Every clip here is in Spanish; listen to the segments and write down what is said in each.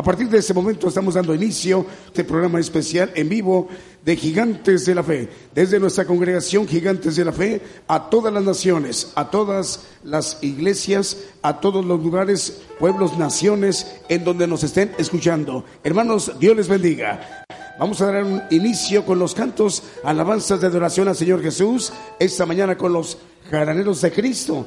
A partir de ese momento estamos dando inicio a este programa especial en vivo de Gigantes de la Fe, desde nuestra congregación Gigantes de la Fe, a todas las naciones, a todas las iglesias, a todos los lugares, pueblos, naciones, en donde nos estén escuchando. Hermanos, Dios les bendiga. Vamos a dar un inicio con los cantos, alabanzas de adoración al Señor Jesús, esta mañana con los jaraneros de Cristo.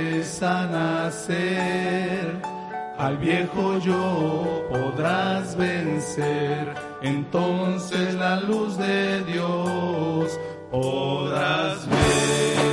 al viejo yo podrás vencer, entonces la luz de Dios podrás ver.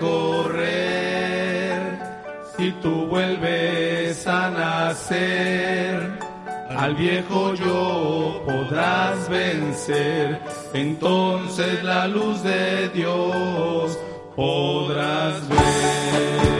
De recorrer si tú vuelves a nacer. Al viejo yo podrás vencer, entonces la luz de Dios podrás ver.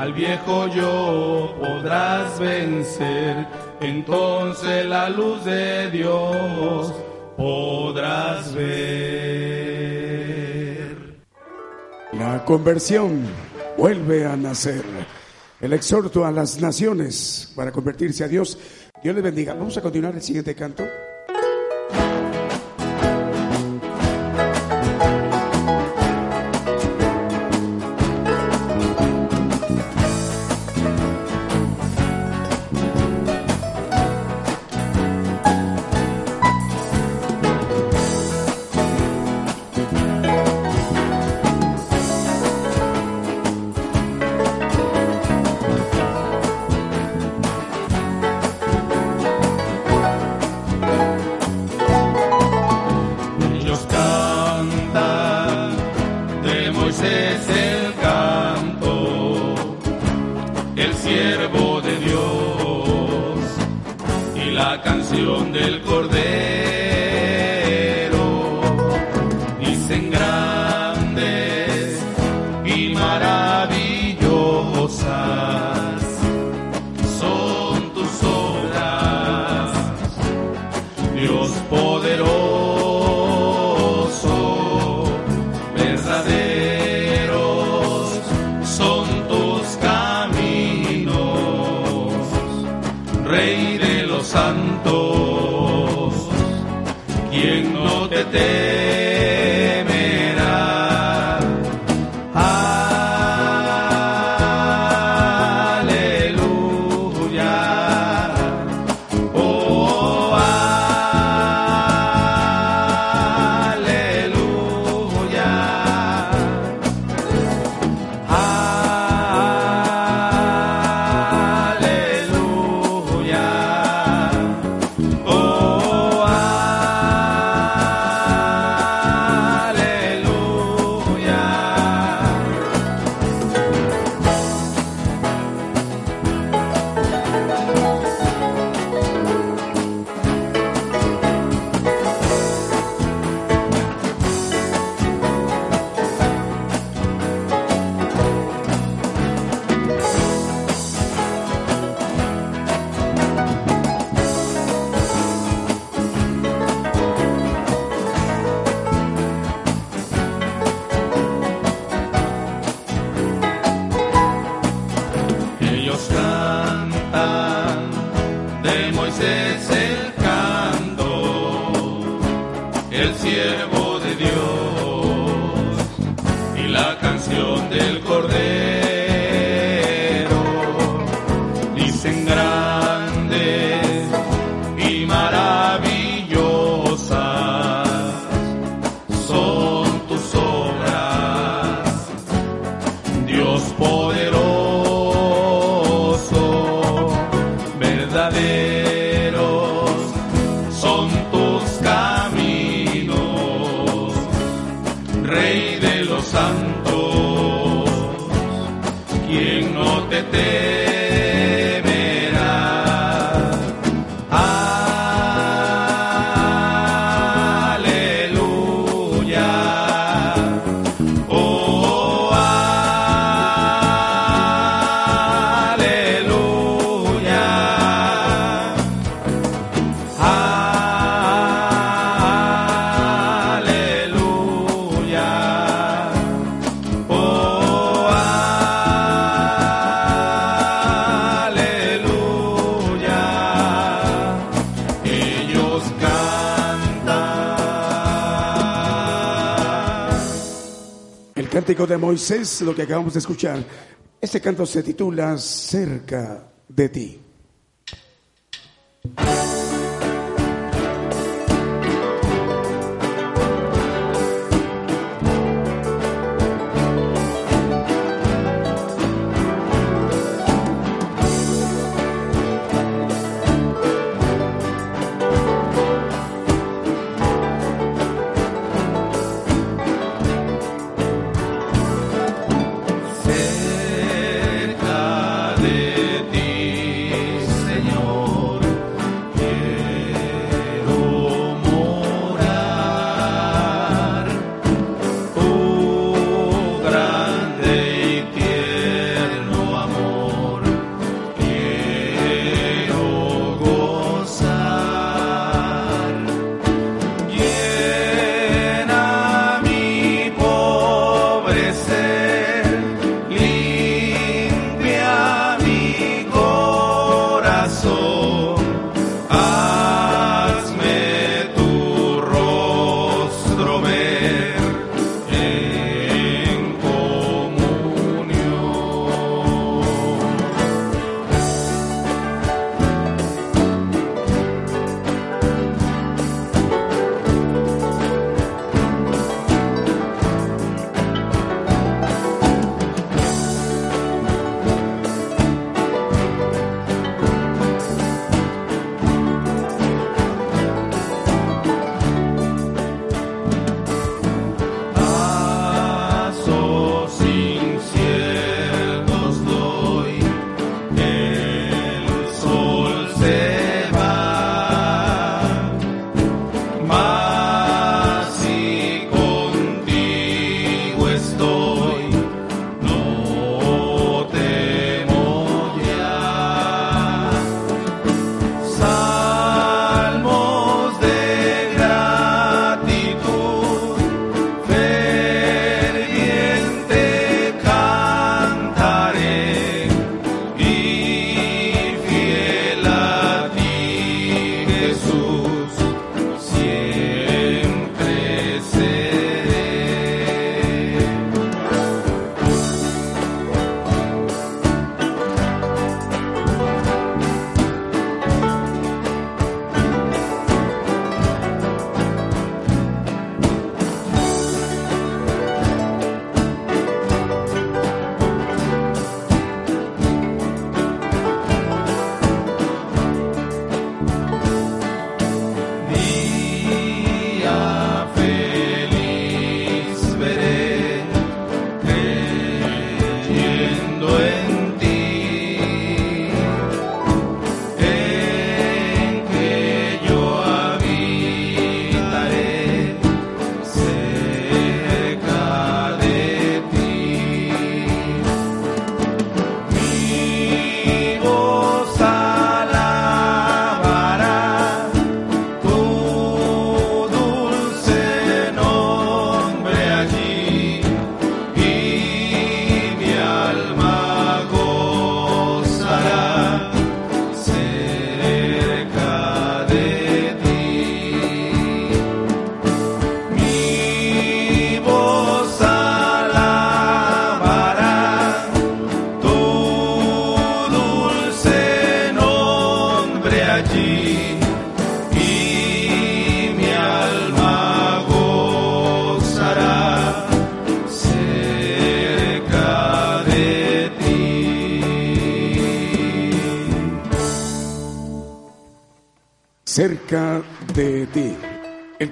al viejo yo podrás vencer, entonces la luz de Dios podrás ver. La conversión vuelve a nacer. El exhorto a las naciones para convertirse a Dios. Dios les bendiga. Vamos a continuar el siguiente canto. te de Moisés, lo que acabamos de escuchar. Este canto se titula Cerca de ti.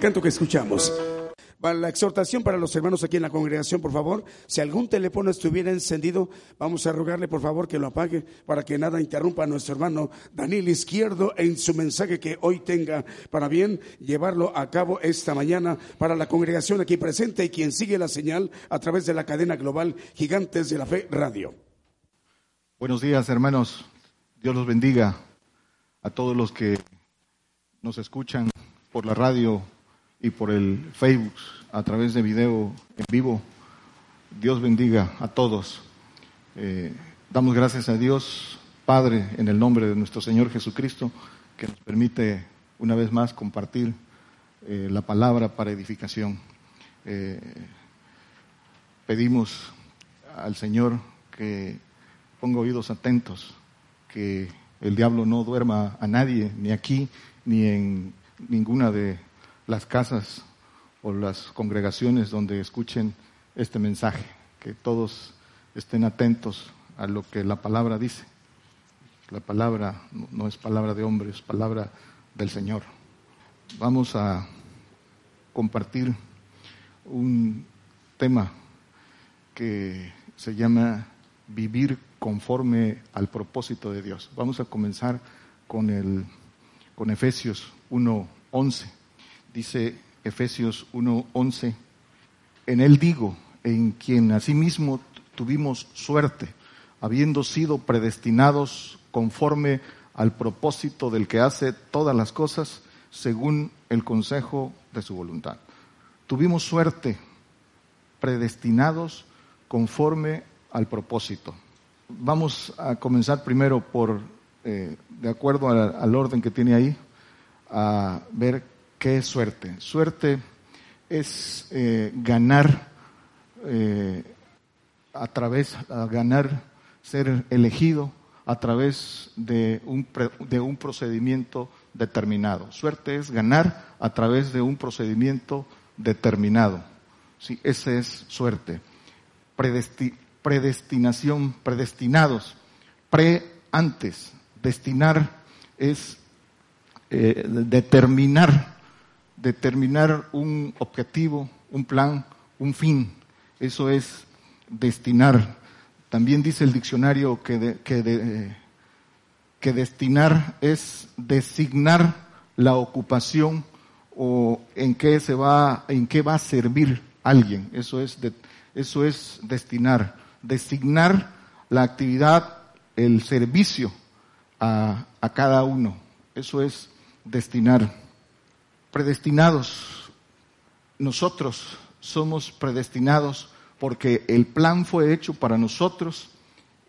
Canto que escuchamos. La exhortación para los hermanos aquí en la congregación, por favor. Si algún teléfono estuviera encendido, vamos a rogarle, por favor, que lo apague para que nada interrumpa a nuestro hermano Daniel Izquierdo en su mensaje que hoy tenga para bien llevarlo a cabo esta mañana para la congregación aquí presente y quien sigue la señal a través de la cadena global Gigantes de la Fe Radio. Buenos días, hermanos. Dios los bendiga a todos los que nos escuchan por la radio y por el Facebook a través de video en vivo. Dios bendiga a todos. Eh, damos gracias a Dios, Padre, en el nombre de nuestro Señor Jesucristo, que nos permite una vez más compartir eh, la palabra para edificación. Eh, pedimos al Señor que ponga oídos atentos, que el diablo no duerma a nadie, ni aquí, ni en ninguna de las casas o las congregaciones donde escuchen este mensaje, que todos estén atentos a lo que la palabra dice. La palabra no es palabra de hombre, es palabra del Señor. Vamos a compartir un tema que se llama vivir conforme al propósito de Dios. Vamos a comenzar con el con Efesios 1:11 dice Efesios 1:11, en él digo, en quien asimismo tuvimos suerte, habiendo sido predestinados conforme al propósito del que hace todas las cosas según el consejo de su voluntad. Tuvimos suerte, predestinados conforme al propósito. Vamos a comenzar primero por, eh, de acuerdo al, al orden que tiene ahí, a ver ¿Qué es suerte? Suerte es eh, ganar eh, a través, ganar, ser elegido a través de un, de un procedimiento determinado. Suerte es ganar a través de un procedimiento determinado. Sí, esa es suerte. predestinación, predestinados. Pre antes. Destinar es eh, determinar determinar un objetivo, un plan, un fin. Eso es destinar. También dice el diccionario que, que, que destinar es designar la ocupación o en qué se va, en qué va a servir alguien. Eso es, eso es destinar. Designar la actividad, el servicio a, a cada uno. Eso es destinar predestinados. Nosotros somos predestinados porque el plan fue hecho para nosotros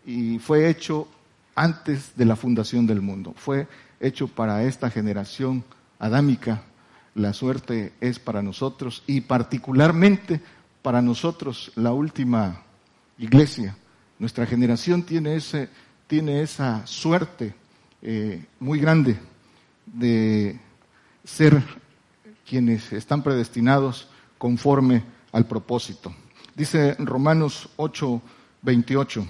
y fue hecho antes de la fundación del mundo. Fue hecho para esta generación adámica. La suerte es para nosotros y particularmente para nosotros, la última iglesia. Nuestra generación tiene, ese, tiene esa suerte eh, muy grande de ser quienes están predestinados conforme al propósito. Dice Romanos 8, 28.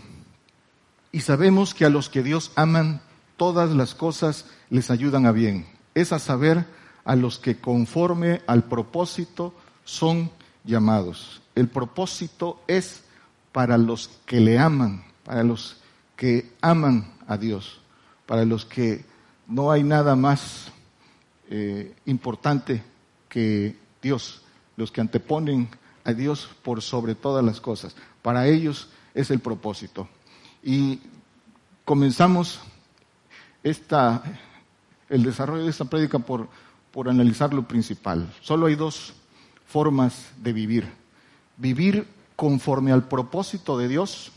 Y sabemos que a los que Dios aman, todas las cosas les ayudan a bien. Es a saber, a los que conforme al propósito son llamados. El propósito es para los que le aman, para los que aman a Dios, para los que no hay nada más eh, importante que Dios, los que anteponen a Dios por sobre todas las cosas. Para ellos es el propósito. Y comenzamos esta, el desarrollo de esta prédica por, por analizar lo principal. Solo hay dos formas de vivir. Vivir conforme al propósito de Dios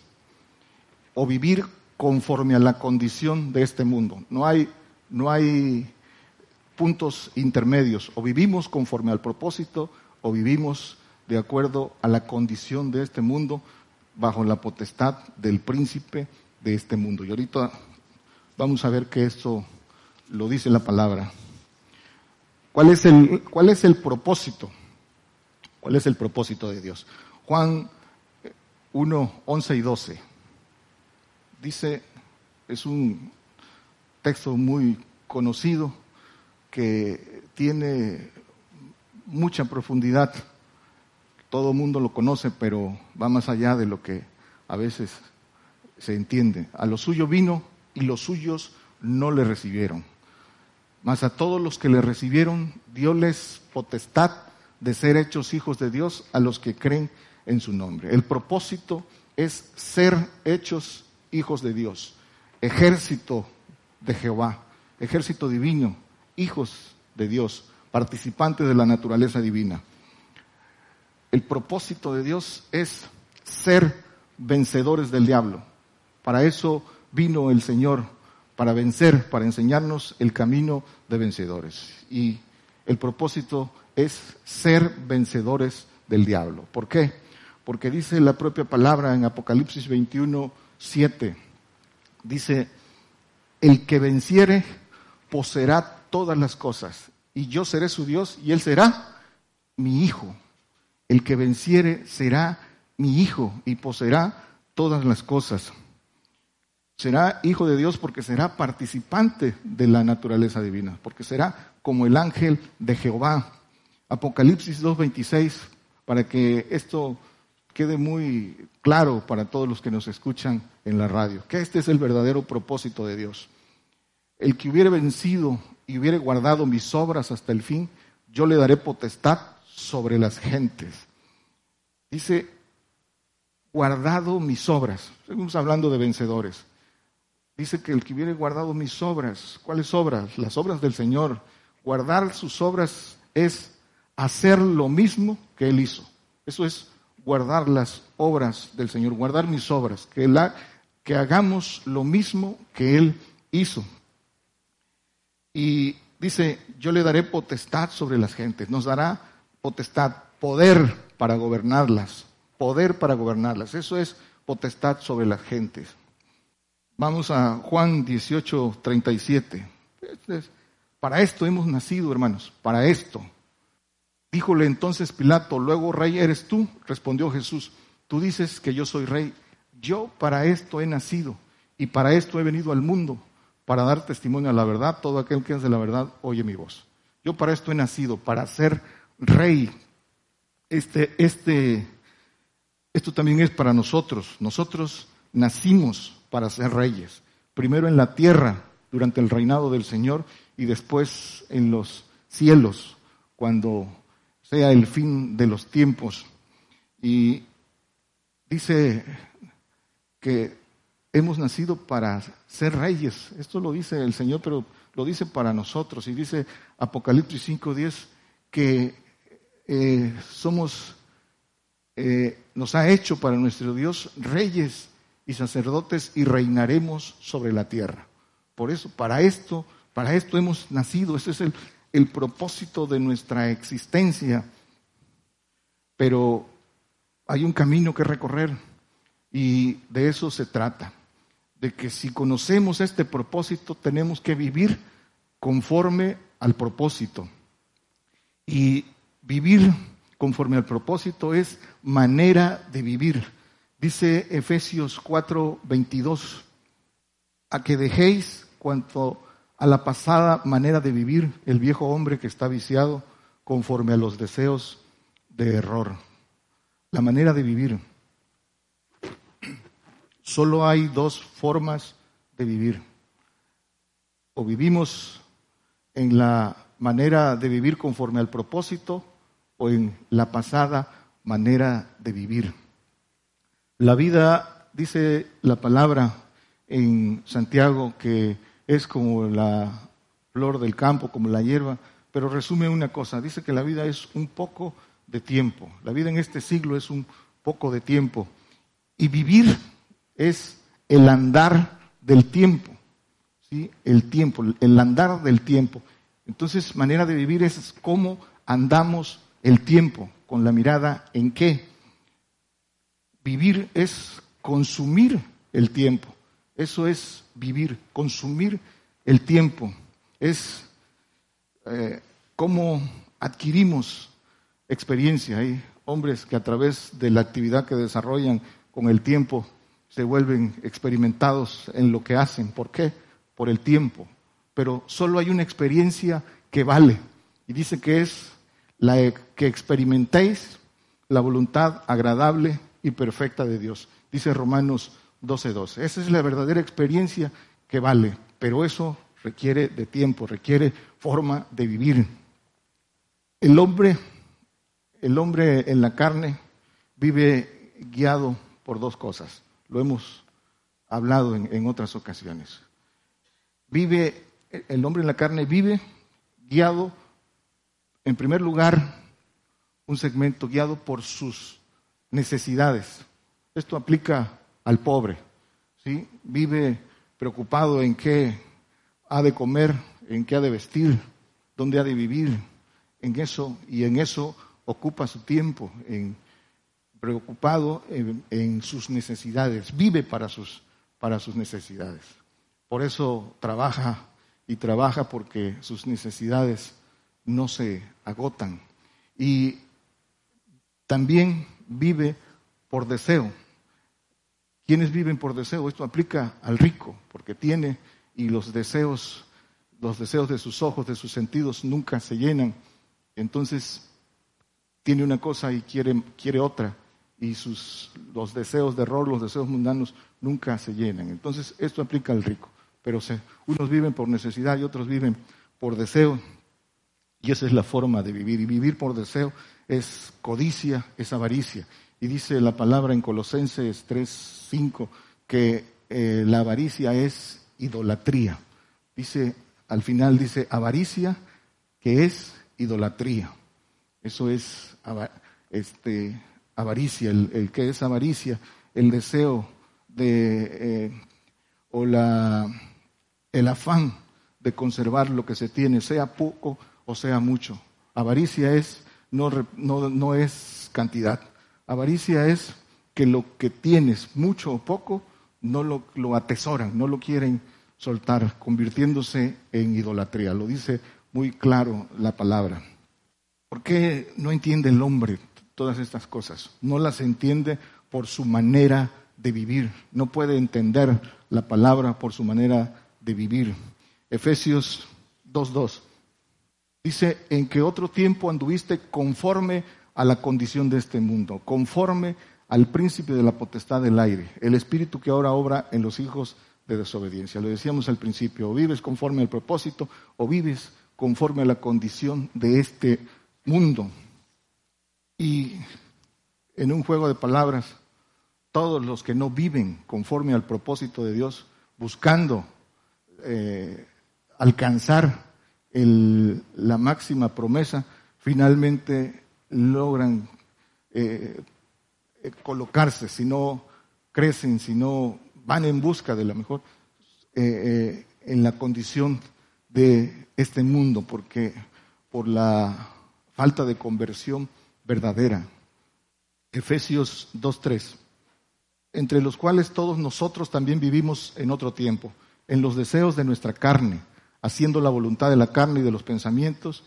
o vivir conforme a la condición de este mundo. No hay, no hay puntos intermedios. O vivimos conforme al propósito o vivimos de acuerdo a la condición de este mundo bajo la potestad del príncipe de este mundo. Y ahorita vamos a ver que esto lo dice la palabra. ¿Cuál es el, cuál es el propósito? ¿Cuál es el propósito de Dios? Juan 1, 11 y 12. Dice, es un texto muy conocido, que tiene mucha profundidad. Todo el mundo lo conoce, pero va más allá de lo que a veces se entiende. A lo suyo vino y los suyos no le recibieron. Mas a todos los que le recibieron, dioles potestad de ser hechos hijos de Dios a los que creen en su nombre. El propósito es ser hechos hijos de Dios, ejército de Jehová, ejército divino, hijos de Dios, participantes de la naturaleza divina. El propósito de Dios es ser vencedores del diablo. Para eso vino el Señor, para vencer, para enseñarnos el camino de vencedores. Y el propósito es ser vencedores del diablo. ¿Por qué? Porque dice la propia palabra en Apocalipsis 21, 7, dice, el que venciere poseerá todas las cosas, y yo seré su Dios, y él será mi hijo. El que venciere será mi hijo, y poseerá todas las cosas. Será hijo de Dios porque será participante de la naturaleza divina, porque será como el ángel de Jehová. Apocalipsis 2.26, para que esto quede muy claro para todos los que nos escuchan en la radio, que este es el verdadero propósito de Dios. El que hubiere vencido y hubiere guardado mis obras hasta el fin, yo le daré potestad sobre las gentes. Dice, guardado mis obras. Seguimos hablando de vencedores. Dice que el que hubiere guardado mis obras, ¿cuáles obras? Las obras del Señor. Guardar sus obras es hacer lo mismo que Él hizo. Eso es guardar las obras del Señor, guardar mis obras, que, la, que hagamos lo mismo que Él hizo. Y dice, yo le daré potestad sobre las gentes, nos dará potestad, poder para gobernarlas, poder para gobernarlas. Eso es potestad sobre las gentes. Vamos a Juan 18, 37. Para esto hemos nacido, hermanos, para esto. Díjole entonces Pilato, luego rey eres tú, respondió Jesús, tú dices que yo soy rey, yo para esto he nacido y para esto he venido al mundo, para dar testimonio a la verdad, todo aquel que hace la verdad oye mi voz. Yo para esto he nacido, para ser rey. Este, este, esto también es para nosotros. Nosotros nacimos para ser reyes, primero en la tierra durante el reinado del Señor y después en los cielos cuando sea el fin de los tiempos. Y dice que hemos nacido para ser reyes. Esto lo dice el Señor, pero lo dice para nosotros. Y dice Apocalipsis 5.10 que eh, somos, eh, nos ha hecho para nuestro Dios reyes y sacerdotes y reinaremos sobre la tierra. Por eso, para esto, para esto hemos nacido. Ese es el, el propósito de nuestra existencia. Pero hay un camino que recorrer y de eso se trata. De que si conocemos este propósito tenemos que vivir conforme al propósito. Y vivir conforme al propósito es manera de vivir. Dice Efesios 4, 22, a que dejéis cuanto a la pasada manera de vivir el viejo hombre que está viciado conforme a los deseos de error. La manera de vivir. Solo hay dos formas de vivir. O vivimos en la manera de vivir conforme al propósito o en la pasada manera de vivir. La vida, dice la palabra en Santiago, que es como la flor del campo, como la hierba, pero resume una cosa, dice que la vida es un poco de tiempo, la vida en este siglo es un poco de tiempo, y vivir es el andar del tiempo, ¿sí? el tiempo, el andar del tiempo. Entonces, manera de vivir es cómo andamos el tiempo, con la mirada en qué. Vivir es consumir el tiempo. Eso es vivir, consumir el tiempo. Es eh, cómo adquirimos experiencia. Hay hombres que a través de la actividad que desarrollan con el tiempo se vuelven experimentados en lo que hacen. ¿Por qué? Por el tiempo. Pero solo hay una experiencia que vale. Y dice que es la que experimentéis la voluntad agradable y perfecta de Dios. Dice Romanos 12:12. Esa es la verdadera experiencia que vale, pero eso requiere de tiempo, requiere forma de vivir. El hombre, el hombre en la carne vive guiado por dos cosas. Lo hemos hablado en, otras ocasiones. Vive, el hombre en la carne vive guiado, en primer lugar, un segmento guiado por sus necesidades. Esto aplica al pobre, ¿sí? Vive preocupado en qué ha de comer, en qué ha de vestir, dónde ha de vivir, en eso, y en eso ocupa su tiempo, en, preocupado en, sus necesidades, vive para sus, para sus necesidades. Por eso trabaja y trabaja porque sus necesidades no se agotan. Y también vive por deseo. ¿Quiénes viven por deseo? Esto aplica al rico, porque tiene y los deseos, los deseos de sus ojos, de sus sentidos nunca se llenan. Entonces tiene una cosa y quiere, quiere otra y sus, los deseos de error, los deseos mundanos nunca se llenan. Entonces esto aplica al rico, pero unos viven por necesidad y otros viven por deseo y esa es la forma de vivir. Y vivir por deseo es codicia, es avaricia. Y dice la palabra en Colosenses 3, 5 que eh, la avaricia es idolatría. Dice, al final dice avaricia, que es idolatría. Eso es este, avaricia, el, que es avaricia, el deseo de, eh, o la, el afán de conservar lo que se tiene, sea poco o sea mucho. Avaricia es, no, no, no es cantidad. Avaricia es que lo que tienes, mucho o poco, no lo, lo atesoran, no lo quieren soltar, convirtiéndose en idolatría. Lo dice muy claro la palabra. ¿Por qué no entiende el hombre todas estas cosas? No las entiende por su manera de vivir. No puede entender la palabra por su manera de vivir. Efesios 2.2. Dice, en que otro tiempo anduviste conforme a la condición de este mundo, conforme al príncipe de la potestad del aire, el espíritu que ahora obra en los hijos de desobediencia. Lo decíamos al principio, o vives conforme al propósito o vives conforme a la condición de este mundo. Y en un juego de palabras, todos los que no viven conforme al propósito de Dios, buscando eh, alcanzar la máxima promesa, finalmente logran eh, colocarse, si no crecen, si no van en busca de la mejor, eh, en la condición de este mundo, porque por la falta de conversión verdadera. Efesios 2.3, entre los cuales todos nosotros también vivimos en otro tiempo, en los deseos de nuestra carne haciendo la voluntad de la carne y de los pensamientos,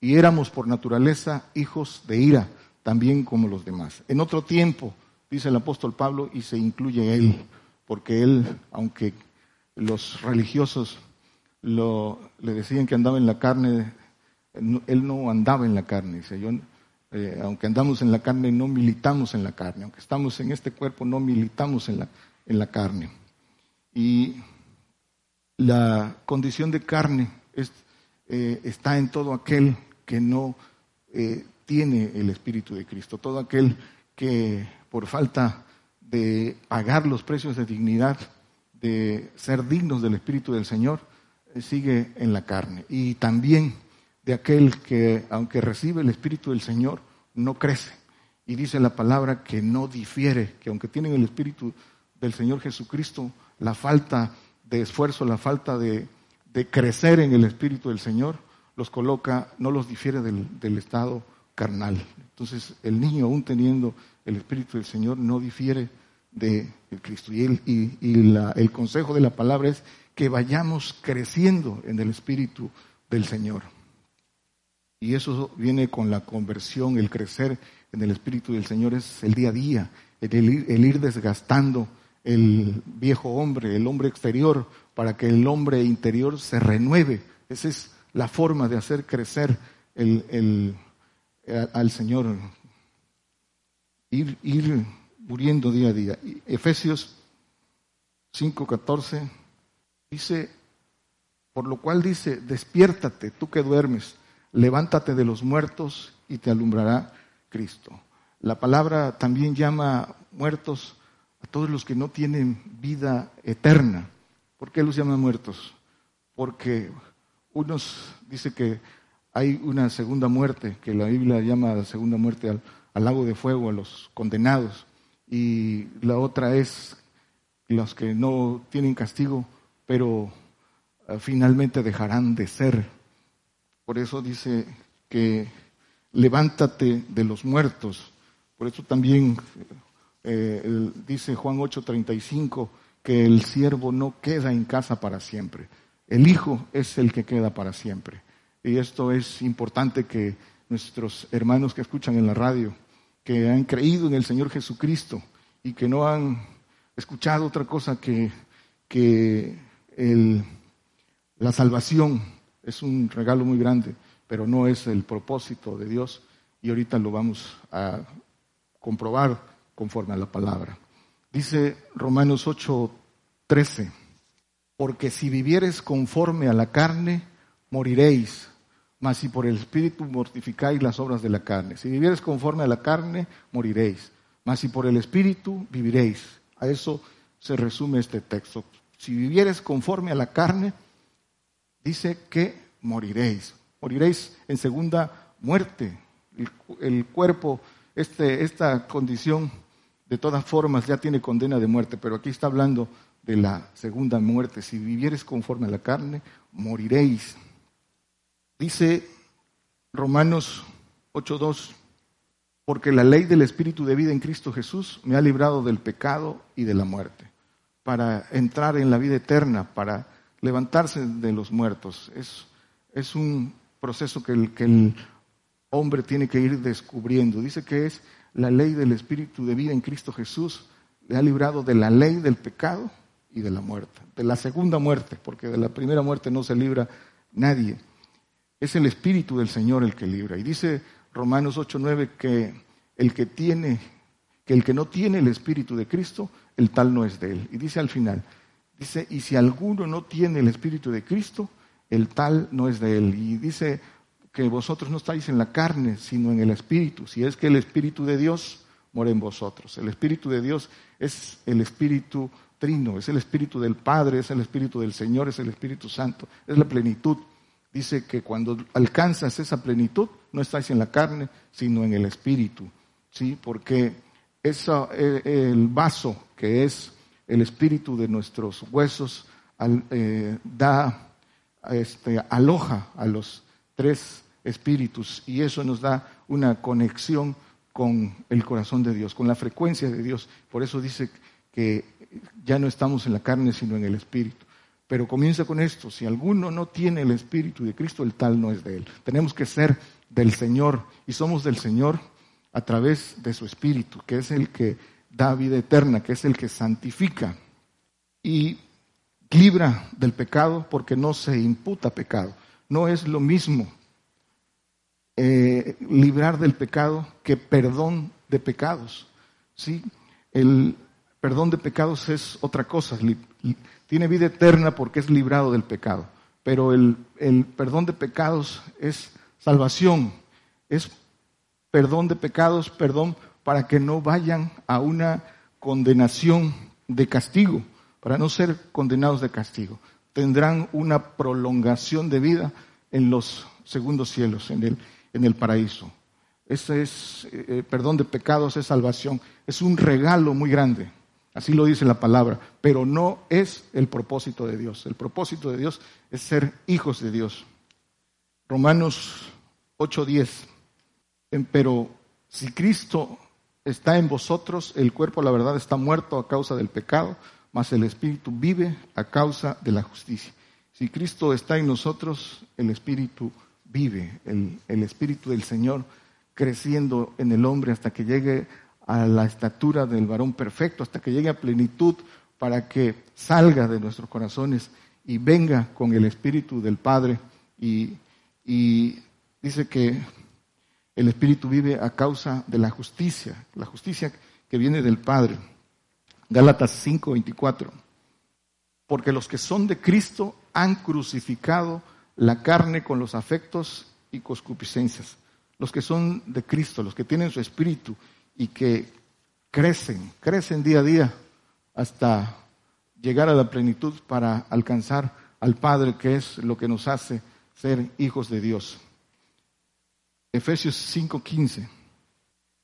y éramos por naturaleza hijos de ira, también como los demás. En otro tiempo, dice el apóstol Pablo, y se incluye él, porque él, aunque los religiosos le decían que andaba en la carne, él no andaba en la carne. Dice, yo, eh, aunque andamos en la carne, no militamos en la carne. Aunque estamos en este cuerpo, no militamos en la, en la carne. Y la condición de carne eh, está en todo aquel que no eh, tiene el Espíritu de Cristo, todo aquel que por falta de pagar los precios de dignidad, de ser dignos del Espíritu del Señor, sigue en la carne. Y también de aquel que, aunque recibe el Espíritu del Señor, no crece. Y dice la palabra que no difiere, que aunque tienen el Espíritu del Señor Jesucristo, la falta de esfuerzo, la falta de, crecer en el Espíritu del Señor, los coloca, no los difiere del, estado carnal. Entonces, el niño, aún teniendo el Espíritu del Señor, no difiere de Cristo. Y, el, y, el consejo de la palabra es que vayamos creciendo en el Espíritu del Señor. Y eso viene con la conversión, el crecer en el Espíritu del Señor es el día a día, el ir desgastando el viejo hombre, el hombre exterior, para que el hombre interior se renueve. Esa es la forma de hacer crecer el, al Señor, ir, ir muriendo día a día. Efesios 5:14 dice, por lo cual dice, despiértate, tú que duermes, levántate de los muertos y te alumbrará Cristo. La palabra también llama muertos a todos los que no tienen vida eterna. ¿Por qué los llama muertos? Porque unos dicen que hay una segunda muerte, que la Biblia llama segunda muerte al, al lago de fuego, a los condenados, y la otra es los que no tienen castigo, pero eh, finalmente dejarán de ser. Por eso dice que levántate de los muertos. Por eso también eh, dice Juan 8:35 que el siervo no queda en casa para siempre. El Hijo es el que queda para siempre. Y esto es importante que nuestros hermanos que escuchan en la radio, que han creído en el Señor Jesucristo y que no han escuchado otra cosa que, que la salvación es un regalo muy grande, pero no es el propósito de Dios y ahorita lo vamos a comprobar conforme a la palabra. Dice Romanos 8:13, porque si vivieres conforme a la carne, moriréis, mas si por el Espíritu mortificáis las obras de la carne. Si vivieres conforme a la carne, moriréis, mas si por el Espíritu viviréis. A eso se resume este texto. Si vivieres conforme a la carne, dice que moriréis. Moriréis en segunda muerte. El, cuerpo, este, esta condición de todas formas ya tiene condena de muerte, pero aquí está hablando de la segunda muerte. Si vivieres conforme a la carne, moriréis. Dice Romanos 8.2, porque la ley del Espíritu de vida en Cristo Jesús me ha librado del pecado y de la muerte, para entrar en la vida eterna, para levantarse de los muertos. Es, es un proceso que el, que el hombre tiene que ir descubriendo. Dice que es la ley del Espíritu de vida en Cristo Jesús le ha librado de la ley del pecado y de la muerte, de la segunda muerte, porque de la primera muerte no se libra nadie. Es el Espíritu del Señor el que libra. Y dice Romanos 8:9 que el que tiene, que el que no tiene el Espíritu de Cristo, el tal no es de él. Y dice al final, dice, y si alguno no tiene el Espíritu de Cristo, el tal no es de él. Y dice que vosotros no estáis en la carne, sino en el Espíritu. Si es que el Espíritu de Dios mora en vosotros. El Espíritu de Dios es el Espíritu trino, es el Espíritu del Padre, es el Espíritu del Señor, es el Espíritu Santo, es la plenitud. Dice que cuando alcanzas esa plenitud, no estáis en la carne, sino en el Espíritu. ¿sí? Porque eso, eh, el vaso que es el espíritu de nuestros huesos eh, da, este, aloja a los tres espíritus y eso nos da una conexión con el corazón de Dios, con la frecuencia de Dios. Por eso dice que ya no estamos en la carne, sino en el espíritu. Pero comienza con esto, si alguno no tiene el espíritu de Cristo, el tal no es de él. Tenemos que ser del Señor y somos del Señor a través de su espíritu, que es el que da vida eterna, que es el que santifica y libra del pecado porque no se imputa pecado. No es lo mismo eh, librar del pecado que perdón de pecados. ¿sí? El perdón de pecados es otra cosa. Tiene vida eterna porque es librado del pecado. Pero el, el perdón de pecados es salvación. Es perdón de pecados, perdón para que no vayan a una condenación de castigo, para no ser condenados de castigo. Tendrán una prolongación de vida en los segundos cielos, en el, en el paraíso. Ese es, eh, eh, perdón de pecados, es salvación. Es un regalo muy grande. Así lo dice la palabra. Pero no es el propósito de Dios. El propósito de Dios es ser hijos de Dios. Romanos 8:10. Pero si Cristo está en vosotros, el cuerpo, la verdad, está muerto a causa del pecado, mas el espíritu vive a causa de la justicia. Si Cristo está en nosotros, el espíritu vive el, Espíritu del Señor creciendo en el hombre hasta que llegue a la estatura del varón perfecto, hasta que llegue a plenitud, para que salga de nuestros corazones y venga con el Espíritu del Padre y, y dice que el Espíritu vive a causa de la justicia, la justicia que viene del Padre. Gálatas 5:24. Porque los que son de Cristo han crucificado la carne con los afectos y concupiscencias. Los que son de Cristo, los que tienen su espíritu y que crecen, crecen día a día hasta llegar a la plenitud para alcanzar al Padre, que es lo que nos hace ser hijos de Dios. Efesios 5:15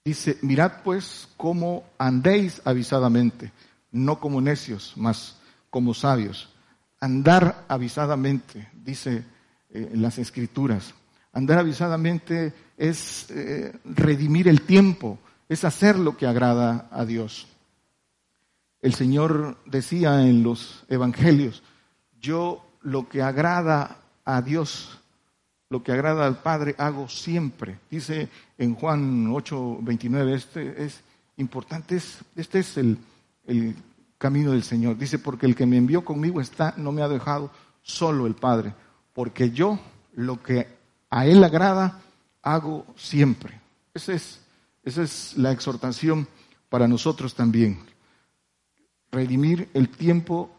dice, mirad pues cómo andéis avisadamente, no como necios, mas como sabios. Andar avisadamente, dice eh, en las escrituras. Andar avisadamente es eh, redimir el tiempo, es hacer lo que agrada a Dios. El Señor decía en los evangelios, yo lo que agrada a Dios, lo que agrada al Padre, hago siempre. Dice en Juan 8, 29, este es importante, este es el, el camino del Señor. Dice, porque el que me envió conmigo está, no me ha dejado solo el Padre, porque yo lo que a Él agrada, hago siempre. Esa es, esa es la exhortación para nosotros también. Redimir el tiempo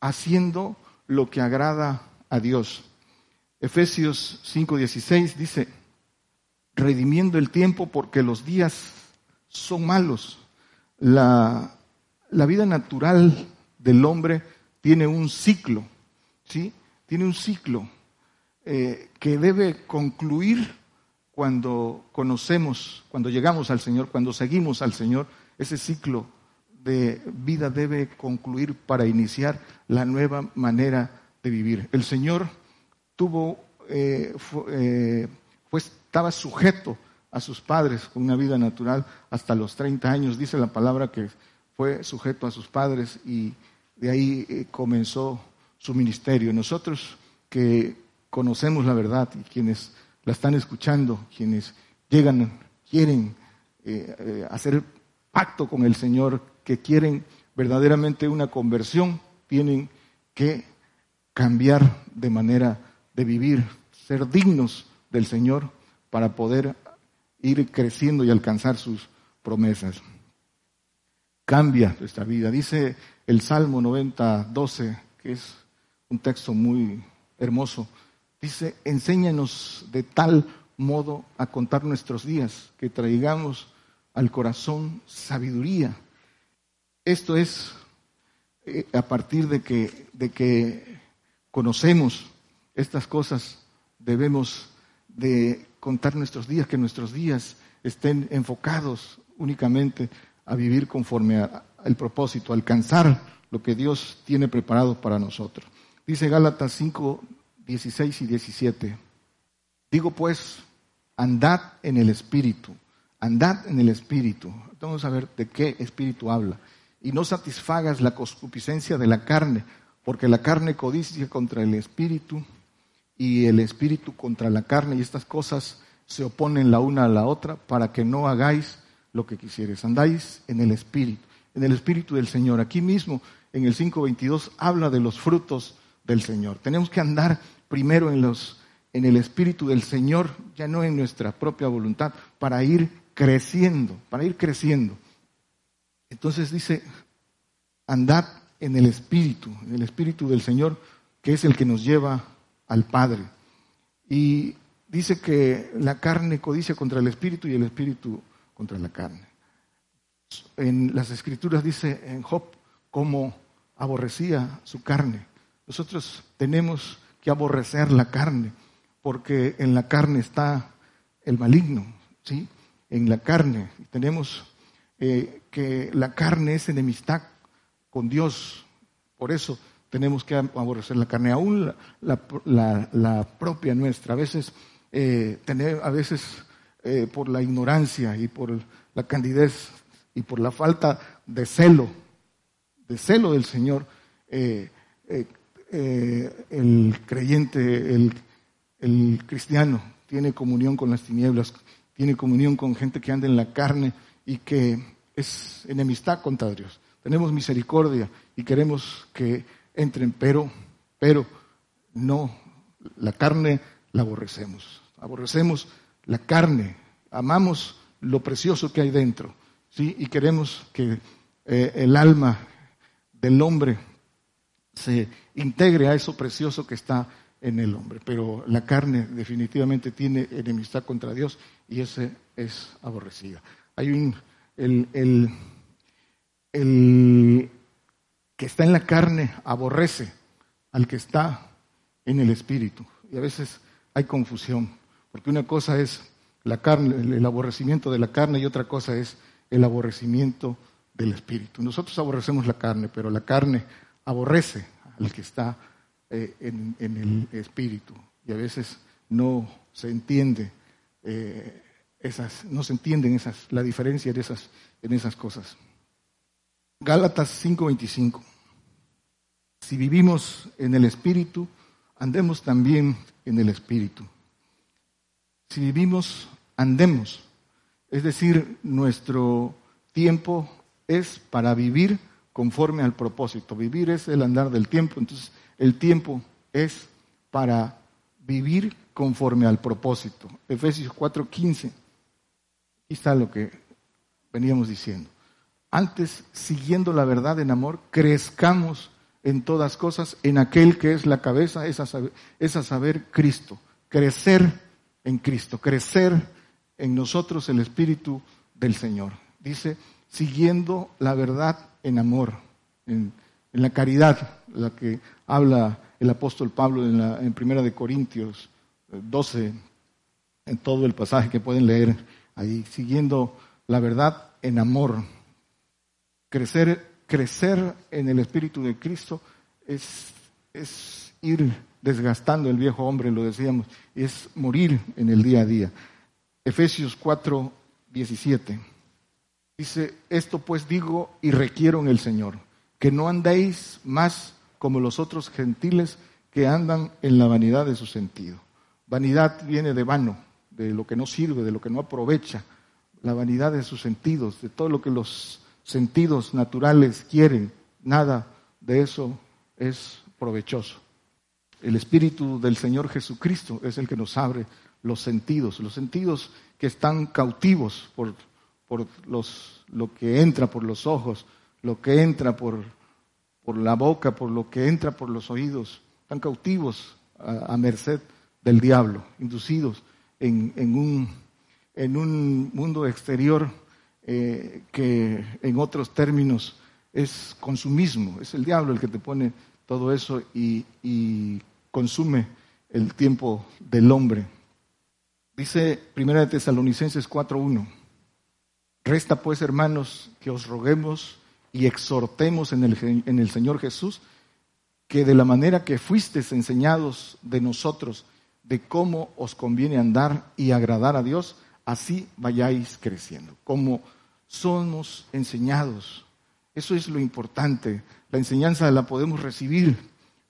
haciendo lo que agrada a Dios. Efesios 5:16 dice, redimiendo el tiempo porque los días son malos. La, la vida natural del hombre tiene un ciclo, ¿sí? Tiene un ciclo eh, que debe concluir cuando conocemos, cuando llegamos al Señor, cuando seguimos al Señor, ese ciclo de vida debe concluir para iniciar la nueva manera de vivir. El Señor tuvo, eh, eh, pues estaba sujeto a sus padres con una vida natural hasta los 30 años, dice la palabra que fue sujeto a sus padres y de ahí eh, comenzó su ministerio. Nosotros que conocemos la verdad y quienes la están escuchando, quienes llegan, quieren hacer pacto con el Señor, que quieren verdaderamente una conversión, tienen que cambiar de manera de vivir, ser dignos del Señor para poder ir creciendo y alcanzar sus promesas. Cambia nuestra vida. Dice el Salmo 90, 12, que es un texto muy hermoso. Dice, enséñanos de tal modo a contar nuestros días, que traigamos al corazón sabiduría. Esto es eh, a partir de que, de que conocemos estas cosas, debemos de contar nuestros días, que nuestros días estén enfocados únicamente a vivir conforme al propósito, alcanzar lo que Dios tiene preparado para nosotros. Dice Gálatas 5, 16 y 17. Digo pues, andad en el Espíritu, andad en el Espíritu. Vamos a ver de qué Espíritu habla. Y no satisfagas la concupiscencia de la carne, porque la carne codicia contra el Espíritu y el Espíritu contra la carne, y estas cosas se oponen la una a la otra para que no hagáis lo que quisieres. Andáis en el Espíritu, en el Espíritu del Señor. Aquí mismo, en el 5.22, habla de los frutos del Señor. Tenemos que andar primero en, los, en el Espíritu del Señor, ya no en nuestra propia voluntad, para ir creciendo, para ir creciendo. Entonces dice, andad en el Espíritu, en el Espíritu del Señor, que es el que nos lleva al Padre. Y dice que la carne codicia contra el Espíritu y el Espíritu contra la carne. En las Escrituras dice en Job cómo aborrecía su carne. Nosotros tenemos que aborrecer la carne, porque en la carne está el maligno, ¿sí? En la carne tenemos eh, que la carne es enemistad con Dios, por eso tenemos que aborrecer la carne, aún la, propia nuestra. A veces, eh, tener, a veces eh, por la ignorancia y por la candidez y por la falta de celo, de celo del Señor, eh, el creyente, el, el cristiano, tiene comunión con las tinieblas, tiene comunión con gente que anda en la carne y que es enemistad contra Dios. Tenemos misericordia y queremos que entren, pero, pero no, la carne la aborrecemos. Aborrecemos la carne, amamos lo precioso que hay dentro, ¿sí? Y queremos que eh, el alma del hombre se integre a eso precioso que está en el hombre. Pero la carne definitivamente tiene enemistad contra Dios y ese es aborrecida. Hay un, el, el, el que está en la carne aborrece al que está en el espíritu. Y a veces hay confusión, porque una cosa es la carne, el aborrecimiento de la carne y otra cosa es el aborrecimiento del espíritu. Nosotros aborrecemos la carne, pero la carne aborrece al que está eh, en, el espíritu. Y a veces no se entiende eh, esas, no se entienden esas, la diferencia de esas, en esas cosas. Gálatas 5:25. Si vivimos en el espíritu, andemos también en el espíritu. Si vivimos, andemos. Es decir, nuestro tiempo es para vivir conforme al propósito. Vivir es el andar del tiempo, entonces el tiempo es para vivir conforme al propósito. Efesios 4:15. Aquí está lo que veníamos diciendo. Antes, siguiendo la verdad en amor, crezcamos en todas cosas en aquel que es la cabeza, es a saber, es a saber Cristo. Crecer en Cristo, crecer en nosotros el Espíritu del Señor. Dice, siguiendo la verdad en amor, en, la caridad, la que habla el apóstol Pablo en, la, en Primera de Corintios 12, eh, en todo el pasaje que pueden leer ahí, siguiendo la verdad en amor. Crecer, crecer en el Espíritu de Cristo es, es ir desgastando el viejo hombre, lo decíamos, es morir en el día a día. Efesios 4, 17. Dice, esto pues digo y requiero en el Señor, que no andéis más como los otros gentiles que andan en la vanidad de su sentido. Vanidad viene de vano, de lo que no sirve, de lo que no aprovecha. La vanidad de sus sentidos, de todo lo que los sentidos naturales quieren. Nada de eso es provechoso. El Espíritu del Señor Jesucristo es el que nos abre los sentidos, los sentidos que están cautivos por por los, lo que entra por los ojos, lo que entra por, por la boca, por lo que entra por los oídos. Están cautivos a, merced del diablo, inducidos en, en, un, en un, mundo exterior eh, que en otros términos es consumismo. Es el diablo el que te pone todo eso y, consume el tiempo del hombre. Dice Primera de Tesalonicenses 4.1 Resta pues, hermanos, que os roguemos y exhortemos en el, en el Señor Jesús, que de la manera que fuisteis enseñados de nosotros, de cómo os conviene andar y agradar a Dios, así vayáis creciendo. Como somos enseñados. Eso es lo importante. La enseñanza la podemos recibir,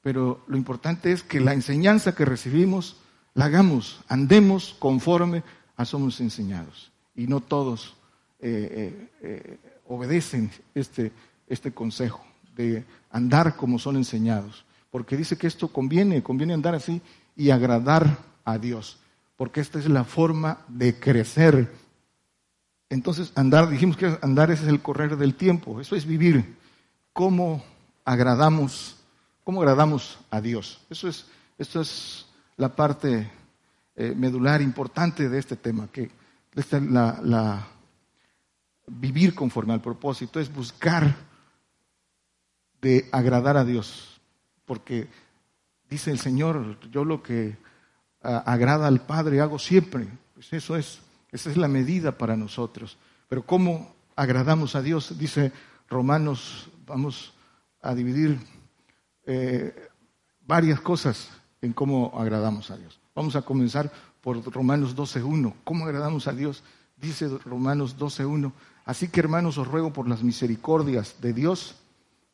pero lo importante es que la enseñanza que recibimos la hagamos, andemos conforme a somos enseñados. Y no todos eh, eh, eh, obedecen este, este consejo de andar como son enseñados. Porque dice que esto conviene, conviene andar así y agradar a Dios. Porque esta es la forma de crecer. Entonces, andar, dijimos que andar es el correr del tiempo, eso es vivir. ¿Cómo agradamos, cómo agradamos a Dios? Eso es, esto es la parte medular importante de este tema, que es la vivir conforme al propósito, es buscar de agradar a Dios. Porque dice el Señor, yo lo que agrada al Padre hago siempre. Pues eso es, esa es la medida para nosotros. Pero ¿cómo agradamos a Dios? Dice Romanos, vamos a dividir eh, varias cosas en cómo agradamos a Dios. Vamos a comenzar por Romanos 12.1. ¿Cómo agradamos a Dios? Dice Romanos 12.1. Así que hermanos, os ruego por las misericordias de Dios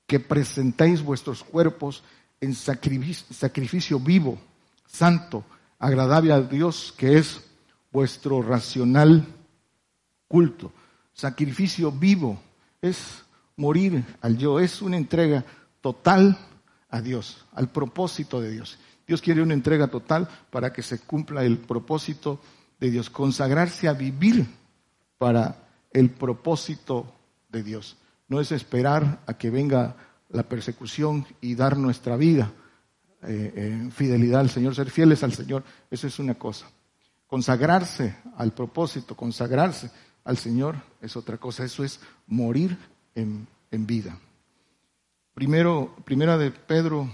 que presentéis vuestros cuerpos en sacrificio, vivo, santo, agradable a Dios, que es vuestro racional culto. Sacrificio vivo es morir al yo, es una entrega total a Dios, al propósito de Dios. Dios quiere una entrega total para que se cumpla el propósito de Dios, consagrarse a vivir para el propósito de Dios. No es esperar a que venga la persecución y dar nuestra vida eh, en fidelidad al Señor, ser fieles al Señor, eso es una cosa. Consagrarse al propósito, consagrarse al Señor es otra cosa, eso es morir en, vida. Primero, primera de Pedro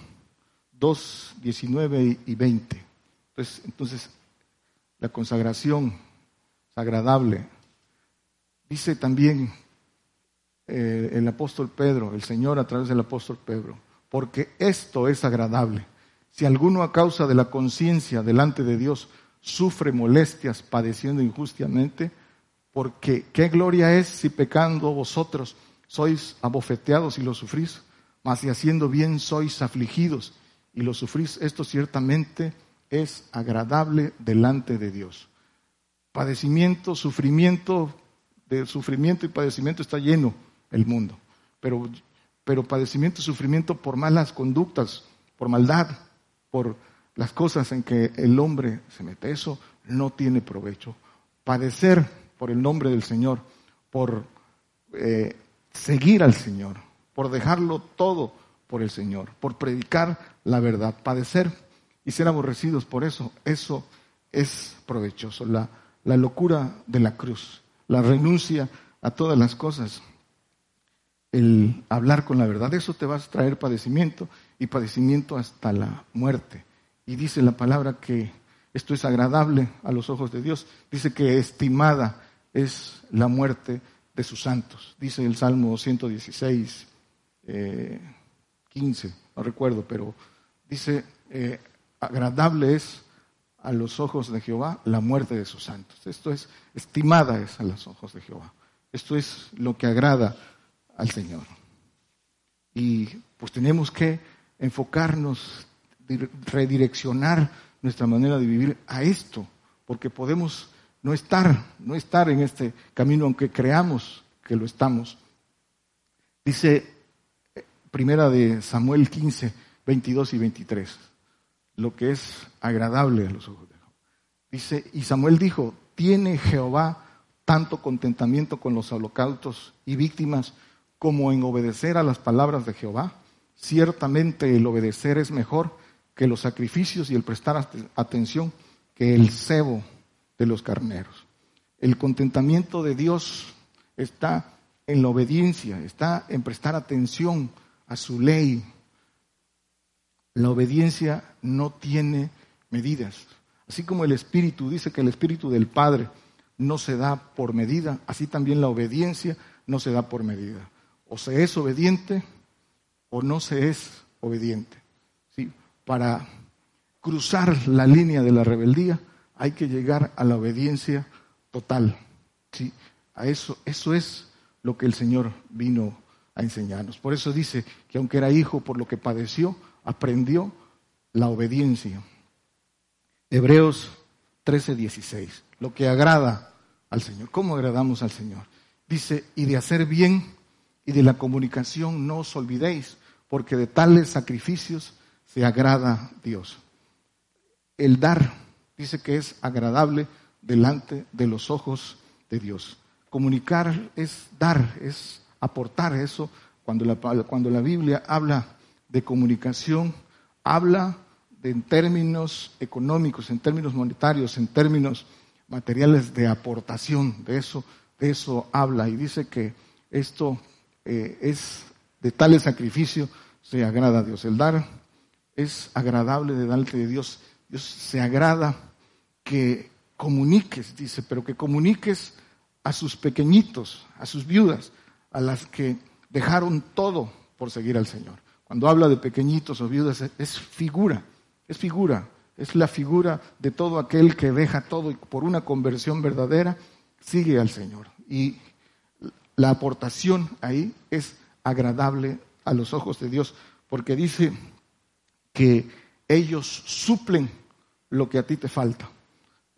2, 19 y 20. Entonces, entonces la consagración es agradable. Dice también eh, el apóstol Pedro, el Señor a través del apóstol Pedro, porque esto es agradable. Si alguno a causa de la conciencia delante de Dios sufre molestias padeciendo injustamente, porque qué gloria es si pecando vosotros sois abofeteados y lo sufrís, mas si haciendo bien sois afligidos y lo sufrís, esto ciertamente es agradable delante de Dios. Padecimiento, sufrimiento, de sufrimiento y padecimiento está lleno el mundo, pero, pero padecimiento y sufrimiento por malas conductas, por maldad, por las cosas en que el hombre se mete. Eso no tiene provecho. Padecer por el nombre del Señor, por eh, seguir al Señor, por dejarlo todo por el Señor, por predicar la verdad, padecer y ser aborrecidos por eso, eso es provechoso. La, la locura de la cruz, la renuncia a todas las cosas, el hablar con la verdad, eso te va a traer padecimiento y padecimiento hasta la muerte. Y dice la palabra que esto es agradable a los ojos de Dios. Dice que estimada es la muerte de sus santos. Dice el Salmo 116, 15, eh, no recuerdo, pero dice, eh, agradable es a los ojos de Jehová la muerte de sus santos. Esto es, estimada es a los ojos de Jehová. Esto es lo que agrada al Señor. Y pues tenemos que enfocarnos, redireccionar nuestra manera de vivir a esto, porque podemos no estar, no estar en este camino aunque creamos que lo estamos. Dice eh, primera de Samuel 15, 22 y 23, lo que es agradable a los ojos de Jehová. Dice, y Samuel dijo, ¿tiene Jehová tanto contentamiento con los holocaustos y víctimas como en obedecer a las palabras de Jehová? Ciertamente el obedecer es mejor que los sacrificios y el prestar atención que el cebo de los carneros. El contentamiento de Dios está en la obediencia, está en prestar atención a su ley. La obediencia no tiene medidas. Así como el Espíritu dice que el Espíritu del Padre no se da por medida, así también la obediencia no se da por medida. O se es obediente o no se es obediente. ¿sí? Para cruzar la línea de la rebeldía hay que llegar a la obediencia total. ¿sí? A eso, eso es lo que el Señor vino a enseñarnos. Por eso dice que aunque era hijo por lo que padeció, aprendió la obediencia. Hebreos 13, 16. Lo que agrada al Señor. ¿Cómo agradamos al Señor? Dice, y de hacer bien y de la comunicación no os olvidéis, porque de tales sacrificios se agrada Dios. El dar dice que es agradable delante de los ojos de Dios. Comunicar es dar, es aportar eso. Cuando la, cuando la Biblia habla de comunicación, habla de, en términos económicos, en términos monetarios, en términos materiales de aportación. De eso, de eso habla y dice que esto eh, es de tales sacrificio se agrada a Dios. El dar es agradable delante de Dios. Dios se agrada que comuniques, dice, pero que comuniques a sus pequeñitos, a sus viudas, a las que dejaron todo por seguir al Señor. Cuando habla de pequeñitos o viudas, es figura, es figura, es la figura de todo aquel que deja todo y por una conversión verdadera sigue al Señor. Y la aportación ahí es agradable a los ojos de Dios, porque dice que ellos suplen lo que a ti te falta.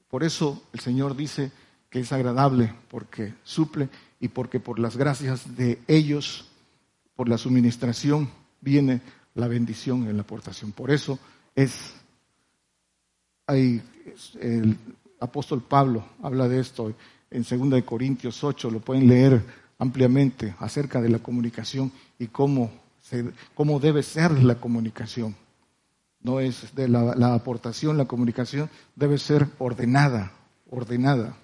Por eso el Señor dice que es agradable, porque suple y porque por las gracias de ellos, por la suministración, viene la bendición en la aportación. Por eso es hay, el apóstol Pablo habla de esto en 2 Corintios 8, lo pueden leer ampliamente acerca de la comunicación y cómo, cómo debe ser la comunicación. No es de la, la aportación, la comunicación debe ser ordenada, ordenada.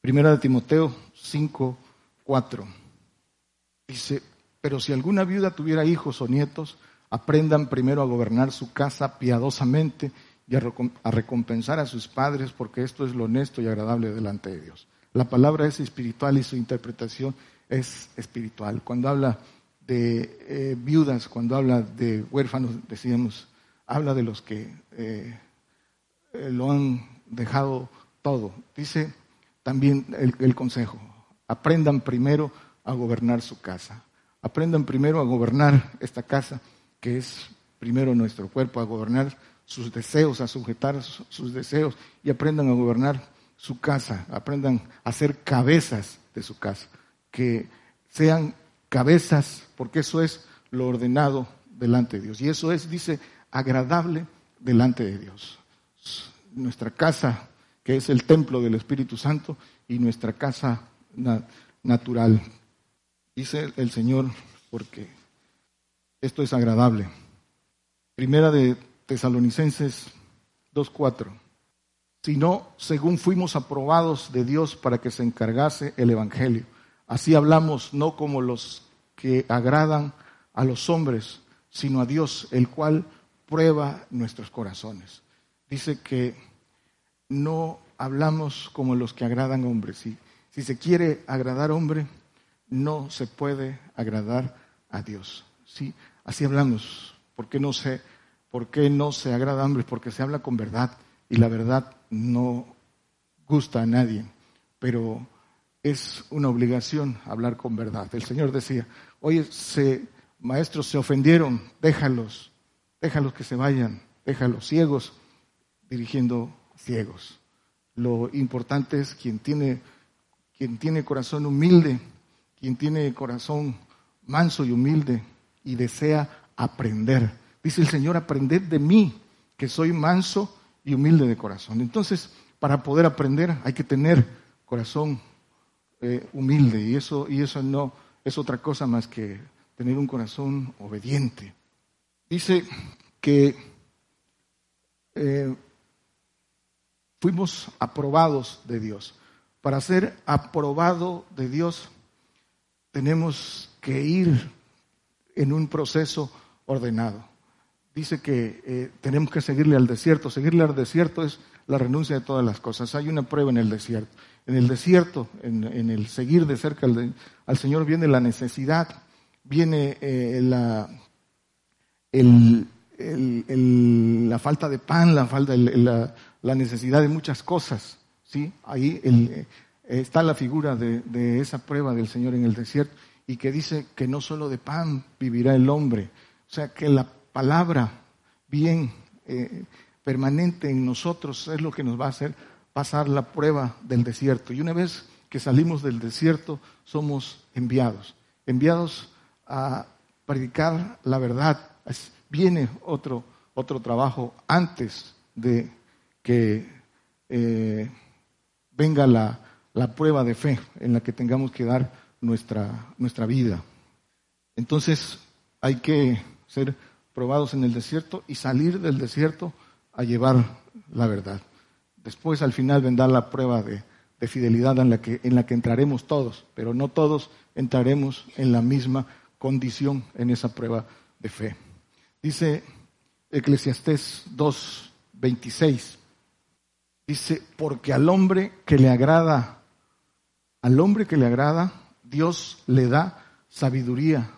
Primera de Timoteo 5, 4. Dice, pero si alguna viuda tuviera hijos o nietos, aprendan primero a gobernar su casa piadosamente y a recompensar a sus padres, porque esto es lo honesto y agradable delante de Dios. La palabra es espiritual y su interpretación es espiritual. Cuando habla de eh, viudas, cuando habla de huérfanos, decíamos, habla de los que eh, eh, lo han dejado todo. Dice también el consejo, aprendan primero a gobernar su casa. Aprendan primero a gobernar esta casa, que es primero nuestro cuerpo, a gobernar sus deseos, a sujetar sus deseos y aprendan a gobernar su casa, aprendan a ser cabezas de su casa, que sean cabezas, porque eso es lo ordenado delante de Dios. Y eso es, dice, agradable delante de Dios. Nuestra casa, que es el templo del Espíritu Santo, y nuestra casa natural. Dice el Señor, porque esto es agradable. Primera de Tesalonicenses 2.4. Sino según fuimos aprobados de Dios para que se encargase el Evangelio. Así hablamos no como los que agradan a los hombres, sino a Dios, el cual prueba nuestros corazones. Dice que no hablamos como los que agradan a hombres. Si, si se quiere agradar hombre, no se puede agradar a Dios. ¿sí? Así hablamos. ¿Por qué no se ¿Por qué no se agrada a hombres? Porque se habla con verdad y la verdad no gusta a nadie, pero es una obligación hablar con verdad. El Señor decía, oye, se, maestros se ofendieron, déjalos, déjalos que se vayan, déjalos ciegos, dirigiendo ciegos. Lo importante es quien tiene, quien tiene corazón humilde, quien tiene corazón manso y humilde y desea aprender Dice el Señor, aprended de mí, que soy manso y humilde de corazón. Entonces, para poder aprender hay que tener corazón eh, humilde y eso, y eso no es otra cosa más que tener un corazón obediente. Dice que eh, fuimos aprobados de Dios. Para ser aprobado de Dios tenemos que ir en un proceso ordenado dice que eh, tenemos que seguirle al desierto. Seguirle al desierto es la renuncia de todas las cosas. Hay una prueba en el desierto. En el desierto, en, el seguir de cerca al, Señor, viene la necesidad, viene eh, la, la falta de pan, la, falta, la, necesidad de muchas cosas. ¿sí? Ahí eh, está la figura de, de esa prueba del Señor en el desierto y que dice que no solo de pan vivirá el hombre, o sea que la palabra bien eh, permanente en nosotros es lo que nos va a hacer pasar la prueba del desierto. Y una vez que salimos del desierto, somos enviados, enviados a predicar la verdad. viene otro, otro trabajo antes de que eh, venga la, la, prueba de fe en la que tengamos que dar nuestra, nuestra vida. Entonces hay que ser probados en el desierto y salir del desierto a llevar la verdad. Después al final vendrá la prueba de, fidelidad en la, que, en la que entraremos todos, pero no todos entraremos en la misma condición en esa prueba de fe. Dice Eclesiastés 2.26, dice, porque al hombre que le agrada, al hombre que le agrada, Dios le da sabiduría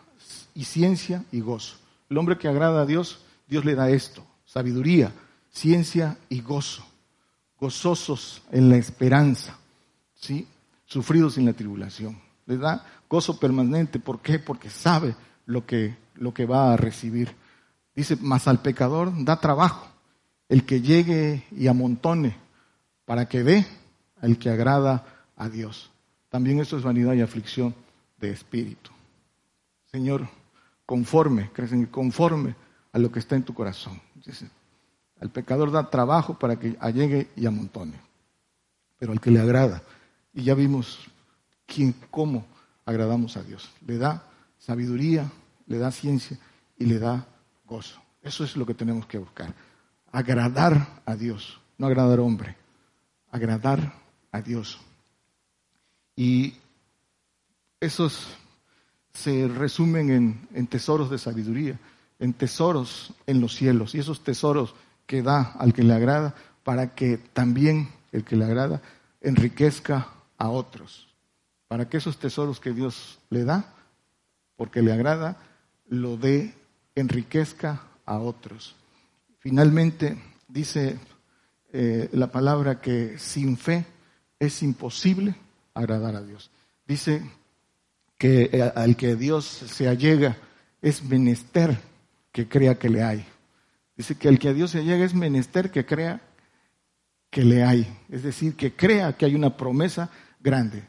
y ciencia y gozo. El hombre que agrada a Dios, Dios le da esto, sabiduría, ciencia y gozo. Gozosos en la esperanza, ¿sí? Sufridos en la tribulación. Le da gozo permanente. ¿Por qué? Porque sabe lo que, lo que va a recibir. Dice, más al pecador da trabajo el que llegue y amontone para que dé al que agrada a Dios. También esto es vanidad y aflicción de espíritu. Señor, conforme, crecen conforme a lo que está en tu corazón. Al pecador da trabajo para que allegue y amontone. Pero al que le agrada, y ya vimos quién, cómo agradamos a Dios. Le da sabiduría, le da ciencia y le da gozo. Eso es lo que tenemos que buscar. Agradar a Dios, no agradar a hombre. Agradar a Dios. Y esos se resumen en, en, tesoros de sabiduría, en tesoros en los cielos. Y esos tesoros que da al que le agrada para que también el que le agrada enriquezca a otros. Para que esos tesoros que Dios le da, porque le agrada, lo dé, enriquezca a otros. Finalmente, dice eh, la palabra que sin fe es imposible agradar a Dios. Dice que eh, al que Dios se allega es menester que crea que le hay. Dice que al que a Dios se allega es menester que crea que le hay. Es decir, que crea que hay una promesa grande.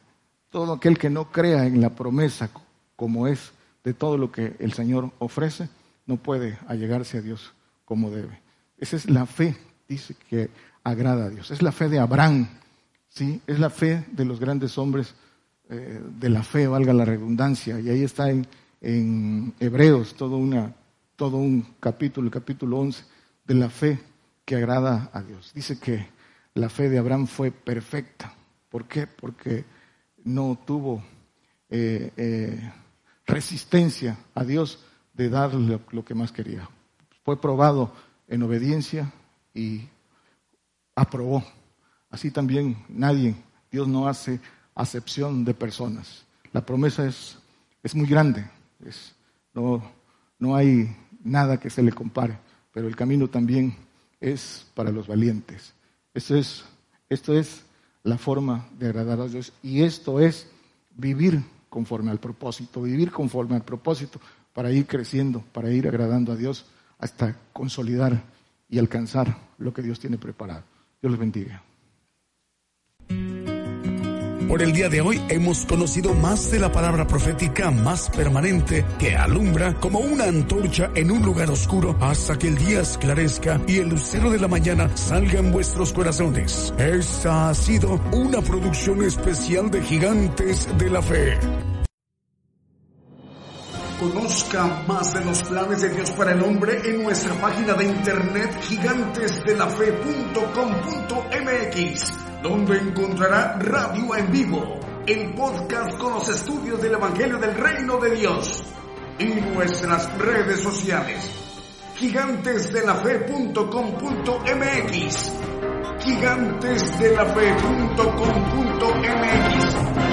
Todo aquel que no crea en la promesa como es de todo lo que el Señor ofrece, no puede allegarse a Dios como debe. Esa es la fe, dice que agrada a Dios. Es la fe de Abraham, ¿sí? Es la fe de los grandes hombres eh, de la fe, valga la redundancia. Y ahí está en, en Hebreos todo, una, todo un capítulo, el capítulo 11, de la fe que agrada a Dios. Dice que la fe de Abraham fue perfecta. ¿Por qué? Porque no tuvo eh, eh, resistencia a Dios de darle lo que más quería. Fue probado en obediencia y aprobó. Así también nadie, Dios no hace acepción de personas. La promesa es, es muy grande, es, no, no hay nada que se le compare, pero el camino también es para los valientes. Esto es, esto es la forma de agradar a Dios y esto es vivir conforme al propósito, vivir conforme al propósito para ir creciendo, para ir agradando a Dios hasta consolidar y alcanzar lo que Dios tiene preparado. Dios les bendiga. Por el día de hoy hemos conocido más de la palabra profética más permanente que alumbra como una antorcha en un lugar oscuro hasta que el día esclarezca y el lucero de la mañana salga en vuestros corazones. Esta ha sido una producción especial de Gigantes de la Fe. Conozca más de los planes de Dios para el hombre en nuestra página de internet gigantesdelafe.com.mx donde encontrará radio en vivo, el podcast con los estudios del Evangelio del Reino de Dios y nuestras redes sociales. Gigantesdelafe.com.mx Gigantesdelafe.com.mx